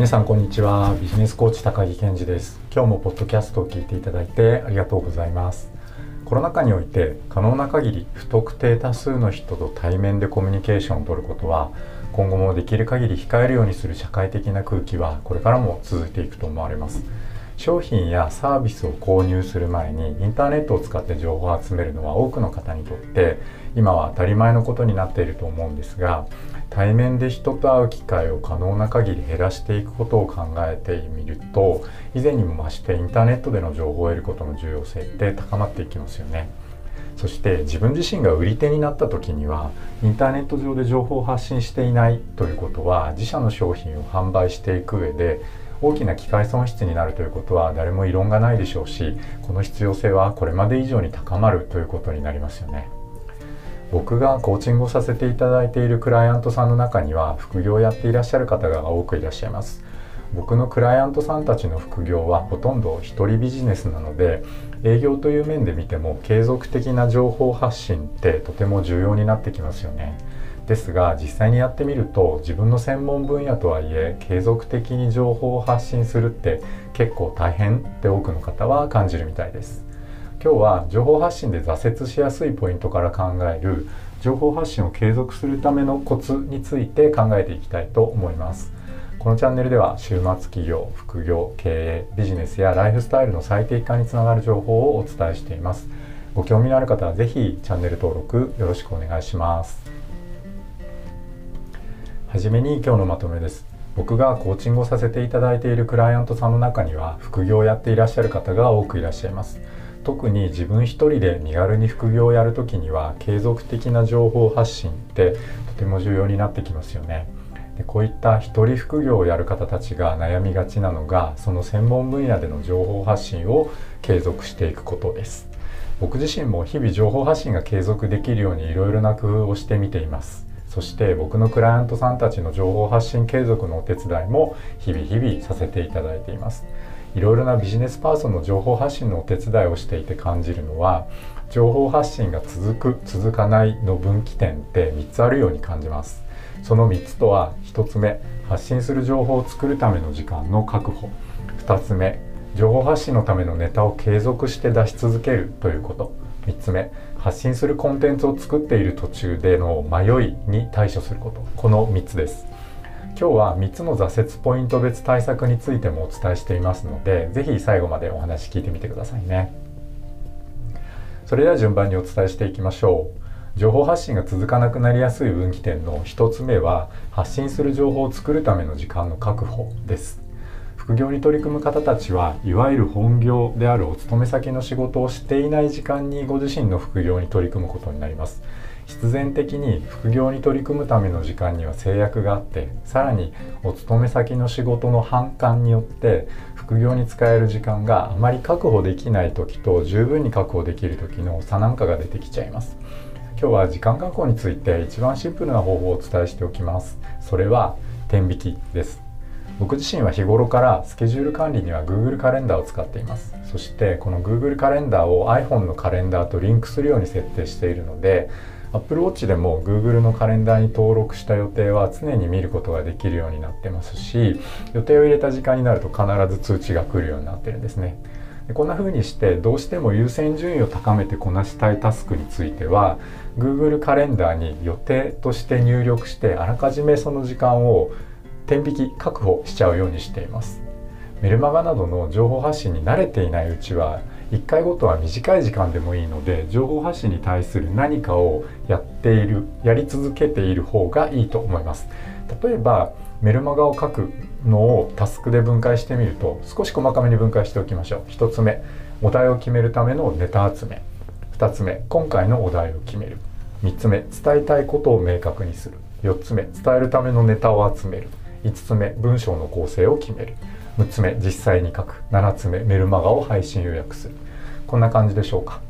皆さんこんにちは。ビジネスコーチ高木健二です。今日もポッドキャストを聞いていただいてありがとうございます。コロナ禍において可能な限り不特定多数の人と対面でコミュニケーションを取ることは今後もできる限り控えるようにする社会的な空気はこれからも続いていくと思われます。商品やサービスを購入する前にインターネットを使って情報を集めるのは多くの方にとって今は当たり前のことになっていると思うんですが対面で人と会う機会を可能な限り減らしていくことを考えてみると以前にも増してインターネットでの情報を得ることの重要性って高まっていきますよね。そして自分自身が売り手になった時にはインターネット上で情報を発信していないということは自社の商品を販売していく上で大きな機械損失になるということは誰も異論がないでしょうしこの必要性はこれまで以上に高まるということになりますよね。僕がコーチングをさせていただいているクライアントさんの中には副業をやっていらっしゃる方が多くいらっしゃいます僕のクライアントさんたちの副業はほとんど一人ビジネスなので営業という面で見ても継続的な情報発信ってとても重要になってきますよねですが実際にやってみると自分の専門分野とはいえ継続的に情報を発信するって結構大変って多くの方は感じるみたいです。今日は情報発信で挫折しやすいポイントから考える情報発信を継続するためのコツについて考えていきたいと思います。このチャンネルでは週末企業副業経営ビジネスやライフスタイルの最適化につながる情報をお伝えしています。ご興味のある方は是非チャンネル登録よろしくお願いします。はじめに今日のまとめです僕がコーチングをさせていただいているクライアントさんの中には副業をやっていらっしゃる方が多くいらっしゃいます特に自分一人で身軽に副業をやるときには継続的な情報発信ってとても重要になってきますよね。でこういった一人副業をやる方たちが悩みがちなのがその専門分野での情報発信を継続していくことです。僕自身も日々情報発信が継続できるようにいろいろな工夫をしてみています。そして僕のクライアントさんたちの情報発信継続のお手伝いも日々日々させていただいています。いろいろなビジネスパーソンの情報発信のお手伝いをしていて感じるのは情報発信が続く続かないの分岐点って3つあるように感じます。その3つとは1つ目発信する情報を作るための時間の確保。2つ目情報発信のためのネタを継続して出し続けるということ。3つ目発信するコンテンツを作っている途中での迷いに対処すること。この3つです。今日は3つの挫折ポイント別対策についてもお伝えしていますので是非最後までお話聞いてみてくださいね。それでは順番にお伝えしていきましょう。情報発信が続かなくなりやすい分岐点の1つ目は発信する情報を作るための時間の確保です。副業に取り組む方たちはいわゆる本業であるお勤め先の仕事をしていない時間にご自身の副業に取り組むことになります。必然的に副業に取り組むための時間には制約があってさらにお勤め先の仕事の反感によって副業に使える時間があまり確保できない時と十分に確保できる時の差なんかが出てきちゃいます。今日は時間確保について一番シンプルな方法をお伝えしておきます。それは天引きです。僕自身は日頃からスケジュール管理には Google カレンダーを使っていますそしてこの Google カレンダーを iPhone のカレンダーとリンクするように設定しているので Apple Watch でも Google のカレンダーに登録した予定は常に見ることができるようになってますし予定を入れた時間になると必ず通知が来るようになってるんですね。でこんな風にしてどうしても優先順位を高めてこなしたいタスクについては Google カレンダーに予定として入力してあらかじめその時間を天引き確保しちゃうようにしています。メルマガなどの情報発信に慣れていないうちは1回ごとは短い時間でもいいので情報発信に対する何かをやっているやり続けている方がいいと思います。例えばメルマガを書くのをタスクで分解してみると少し細かめに分解しておきましょう。1つ目お題を決めるためのネタ集め。2つ目今回のお題を決める。3つ目伝えたいことを明確にする。4つ目伝えるためのネタを集める。5つ目文章の構成を決める。6つ目実際に書く。7つ目メルマガを配信予約する。こんな感じでしょうか。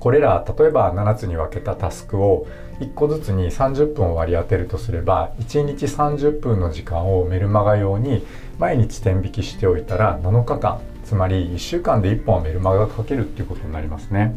これら例えば7つに分けたタスクを1個ずつに30分を割り当てるとすれば1日30分の時間をメルマガ用に毎日天引きしておいたら7日間つまり1週間で1本はメルマガが書けるっていうことになりますね。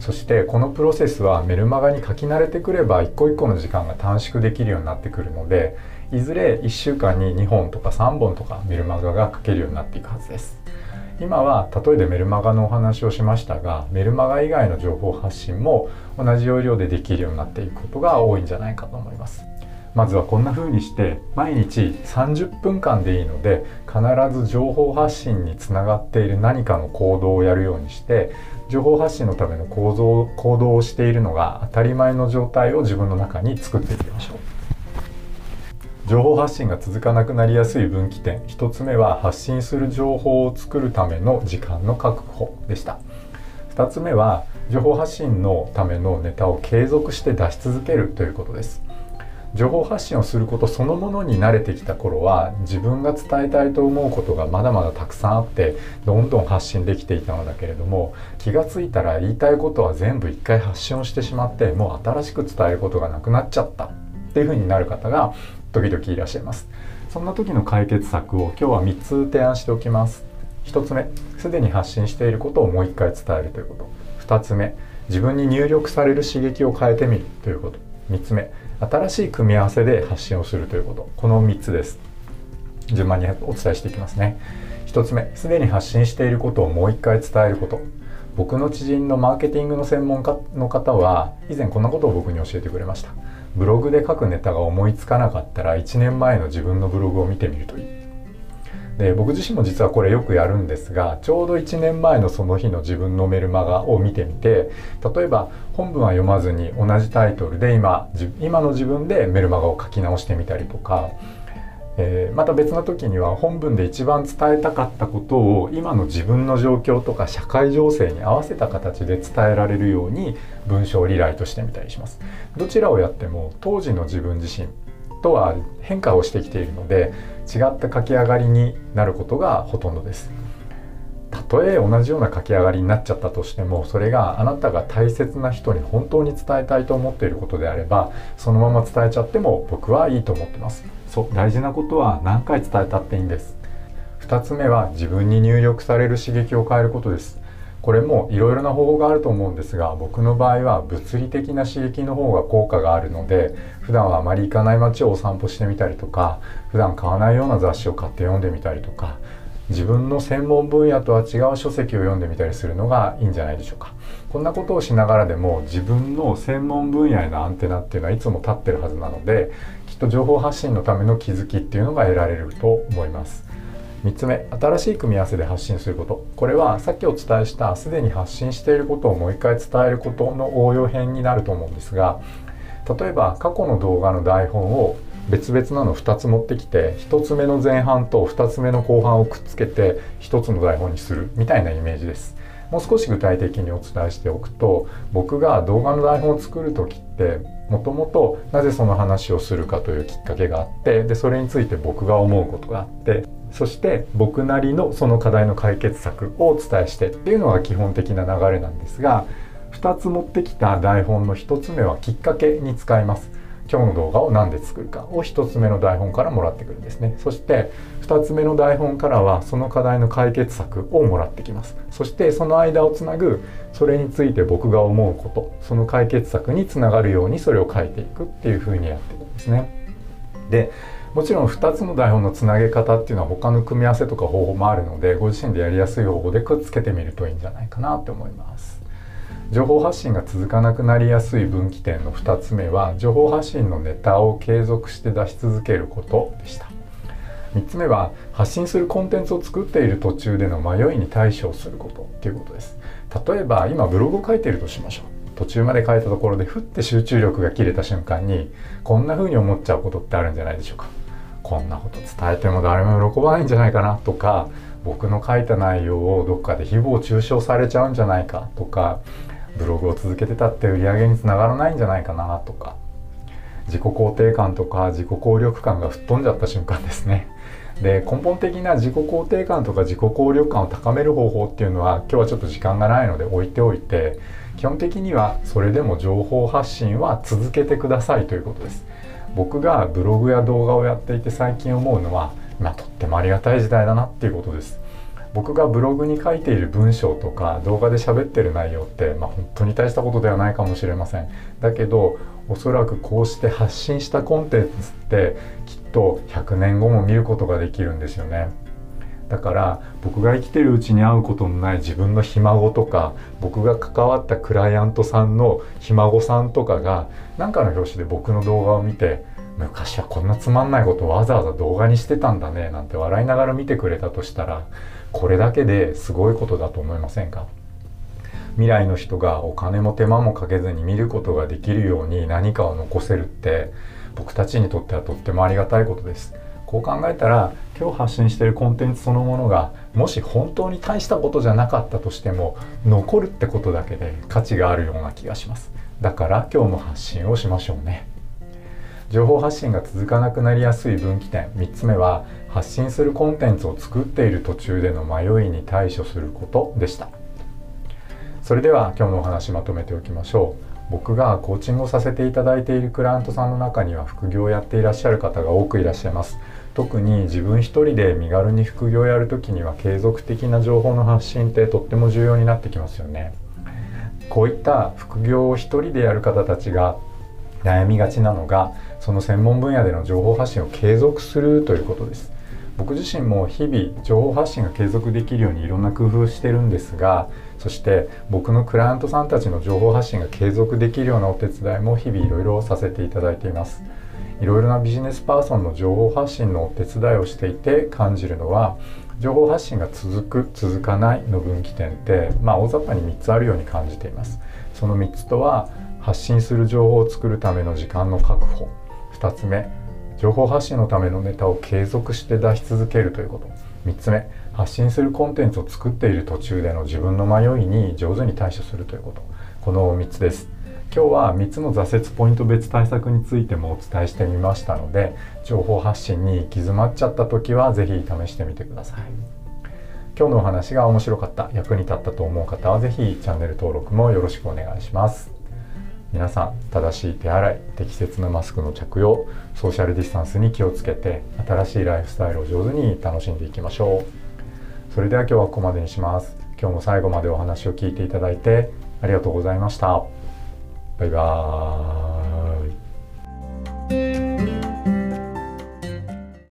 そしてこのプロセスはメルマガに書き慣れてくれば一個一個の時間が短縮できるようになってくるのでいずれ1週間に2本とか3本とかメルマガが書けるようになっていくはずです。今は例えでメルマガのお話をしましたがメルマガ以外の情報発信も同じ要領でできるようになっていくことが多いんじゃないかと思います。まずはこんな風にして毎日30分間でいいので必ず情報発信につながっている何かの行動をやるようにして情報発信のための構造行動をしているのが当たり前の状態を自分の中に作っていきましょう。情報発信が続かなくなりやすい分岐点。1つ目は発信する情報を作るための時間の確保でした。2つ目は情報発信のためのネタを継続して出し続けるということです。情報発信をすることそのものに慣れてきた頃は自分が伝えたいと思うことがまだまだたくさんあってどんどん発信できていたのだけれども気がついたら言いたいことは全部一回発信をしてしまってもう新しく伝えることがなくなっちゃったっていうふうになる方が時々いらっしゃいます。そんな時の解決策を今日は3つ提案しておきます。1つ目すでに発信していることをもう一回伝えるということ。2つ目自分に入力される刺激を変えてみるということ。3つ目新しい組み合わせで発信をするということ。この3つです。順番にお伝えしていきますね。1つ目すでに発信していることをもう一回伝えること。僕の知人のマーケティングの専門家の方は以前こんなことを僕に教えてくれました。ブログで書くネタが思いつかなかったら1年前の自分のブログを見てみるといい。で僕自身も実はこれよくやるんですがちょうど1年前のその日の自分のメルマガを見てみて例えば本文は読まずに同じタイトルで今今の自分でメルマガを書き直してみたりとか、えー、また別の時には本文で一番伝えたかったことを今の自分の状況とか社会情勢に合わせた形で伝えられるように文章をリライトしてみたりします。どちらをやっても当時の自分自身とは変化をしてきているので違った書き上がりになることがほとんどですたとえ同じような書き上がりになっちゃったとしてもそれがあなたが大切な人に本当に伝えたいと思っていることであればそのまま伝えちゃっても僕はいいと思ってますそう大事なことは何回伝えたっていいんです。2つ目は自分に入力される刺激を変えることです。これもいろいろな方法があると思うんですが僕の場合は物理的な刺激の方が効果があるので普段はあまり行かない街をお散歩してみたりとか普段買わないような雑誌を買って読んでみたりとか自分の専門分野とは違う書籍を読んでみたりするのがいいんじゃないでしょうか。こんなことをしながらでも自分の専門分野へのアンテナっていうのはいつも立ってるはずなのでっと情報発信のための気づきっていうのが得られると思います。3つ目新しい組み合わせで発信すること。これはさっきお伝えしたすでに発信していることをもう一回伝えることの応用編になると思うんですが例えば過去の動画の台本を別々なの2つ持ってきて1つ目の前半と2つ目の後半をくっつけて1つの台本にするみたいなイメージです。もう少し具体的にお伝えしておくと僕が動画の台本を作る時ってもともとなぜその話をするかというきっかけがあってでそれについて僕が思うことがあってそして僕なりのその課題の解決策をお伝えしてっていうのが基本的な流れなんですが2つ持ってきた台本の1つ目はきっかけに使います。今日の動画を何で作るかを1つ目の台本からもらってくるんですね。そして2つ目の台本からはその課題の解決策をもらってきます。そしてその間をつなぐそれについて僕が思うことその解決策につながるようにそれを書いていくっていうふうにやってるんですね。でもちろん2つの台本のつなげ方っていうのは他の組み合わせとか方法もあるのでご自身でやりやすい方法でくっつけてみるといいんじゃないかなって思います。情報発信が続かなくなりやすい分岐点の2つ目は情報発信のネタを継続して出し続けることでした。3つ目は発信するコンテンツを作っている途中での迷いに対処することっていうことです。例えば今ブログを書いているとしましょう。途中まで書いたところでふって集中力が切れた瞬間にこんな風に思っちゃうことってあるんじゃないでしょうか。こんなこと伝えても誰も喜ばないんじゃないかな。とか僕の書いた内容をどっかで誹謗中傷されちゃうんじゃないか。とかブログを続けてたって売り上げにつながらないんじゃないかなとか自己肯定感とか自己効力感が吹っ飛んじゃった瞬間ですね。で根本的な自己肯定感とか自己効力感を高める方法っていうのは今日はちょっと時間がないので置いておいて基本的にはそれでも情報発信は続けてくださいということです。僕がブログや動画をやっていて最近思うのは今とってもありがたい時代だなっていうことです。僕がブログに書いている文章とか動画で喋ってる内容って、まあ、本当に大したことではないかもしれません。だけどおそらくこうして発信したコンテンツってきっと100年後も見ることができるんですよね。だから僕が生きてるうちに会うことのない自分のひ孫とか僕が関わったクライアントさんのひ孫さんとかが何かの表紙で僕の動画を見て昔はこんなつまんないことをわざわざ動画にしてたんだねなんて笑いながら見てくれたとしたらこれだけですごいことだと思いませんか？未来の人がお金も手間もかけずに見ることができるように何かを残せるって僕たちにとってはとってもありがたいことです。こう考えたら今日発信してるコンテンツそのものがもし本当に大したことじゃなかったとしても残るってことだけで価値があるような気がします。だから今日も発信をしましょうね。情報発信が続かなくなりやすい分岐点。3つ目は発信するコンテンツを作っている途中での迷いに対処することでした。それでは今日のお話まとめておきましょう。僕がコーチングをさせていただいているクライアントさんの中には副業をやっていらっしゃる方が多くいらっしゃいます。特に自分一人で身軽に副業をやるときには継続的な情報の発信ってとっても重要になってきますよね。こういった副業を一人でやる方たちが悩みがちなのがその専門分野での情報発信を継続するということです。僕自身も日々情報発信が継続できるようにいろんな工夫してるんですがそして僕のクライアントさんたちの情報発信が継続できるようなお手伝いも日々いろいろさせていただいています。いろいろなビジネスパーソンの情報発信のお手伝いをしていて感じるのは情報発信が続く続かないの分岐点ってまあ大雑把に3つあるように感じています。その3つとは発信する情報を作るための時間の確保。2つ目情報発信のためのネタを継続して出し続けるということ。3つ目発信するコンテンツを作っている途中での自分の迷いに上手に対処するということ。この3つです。今日は3つの挫折ポイント別対策についてもお伝えしてみましたので情報発信に行き詰まっちゃった時は是非試してみてください。今日のお話が面白かった役に立ったと思う方は是非チャンネル登録もよろしくお願いします。皆さん正しい手洗い適切なマスクの着用ソーシャルディスタンスに気をつけて新しいライフスタイルを上手に楽しんでいきましょう。それでは今日はここまでにします。今日も最後までお話を聞いていただいてありがとうございました。バイバーイ。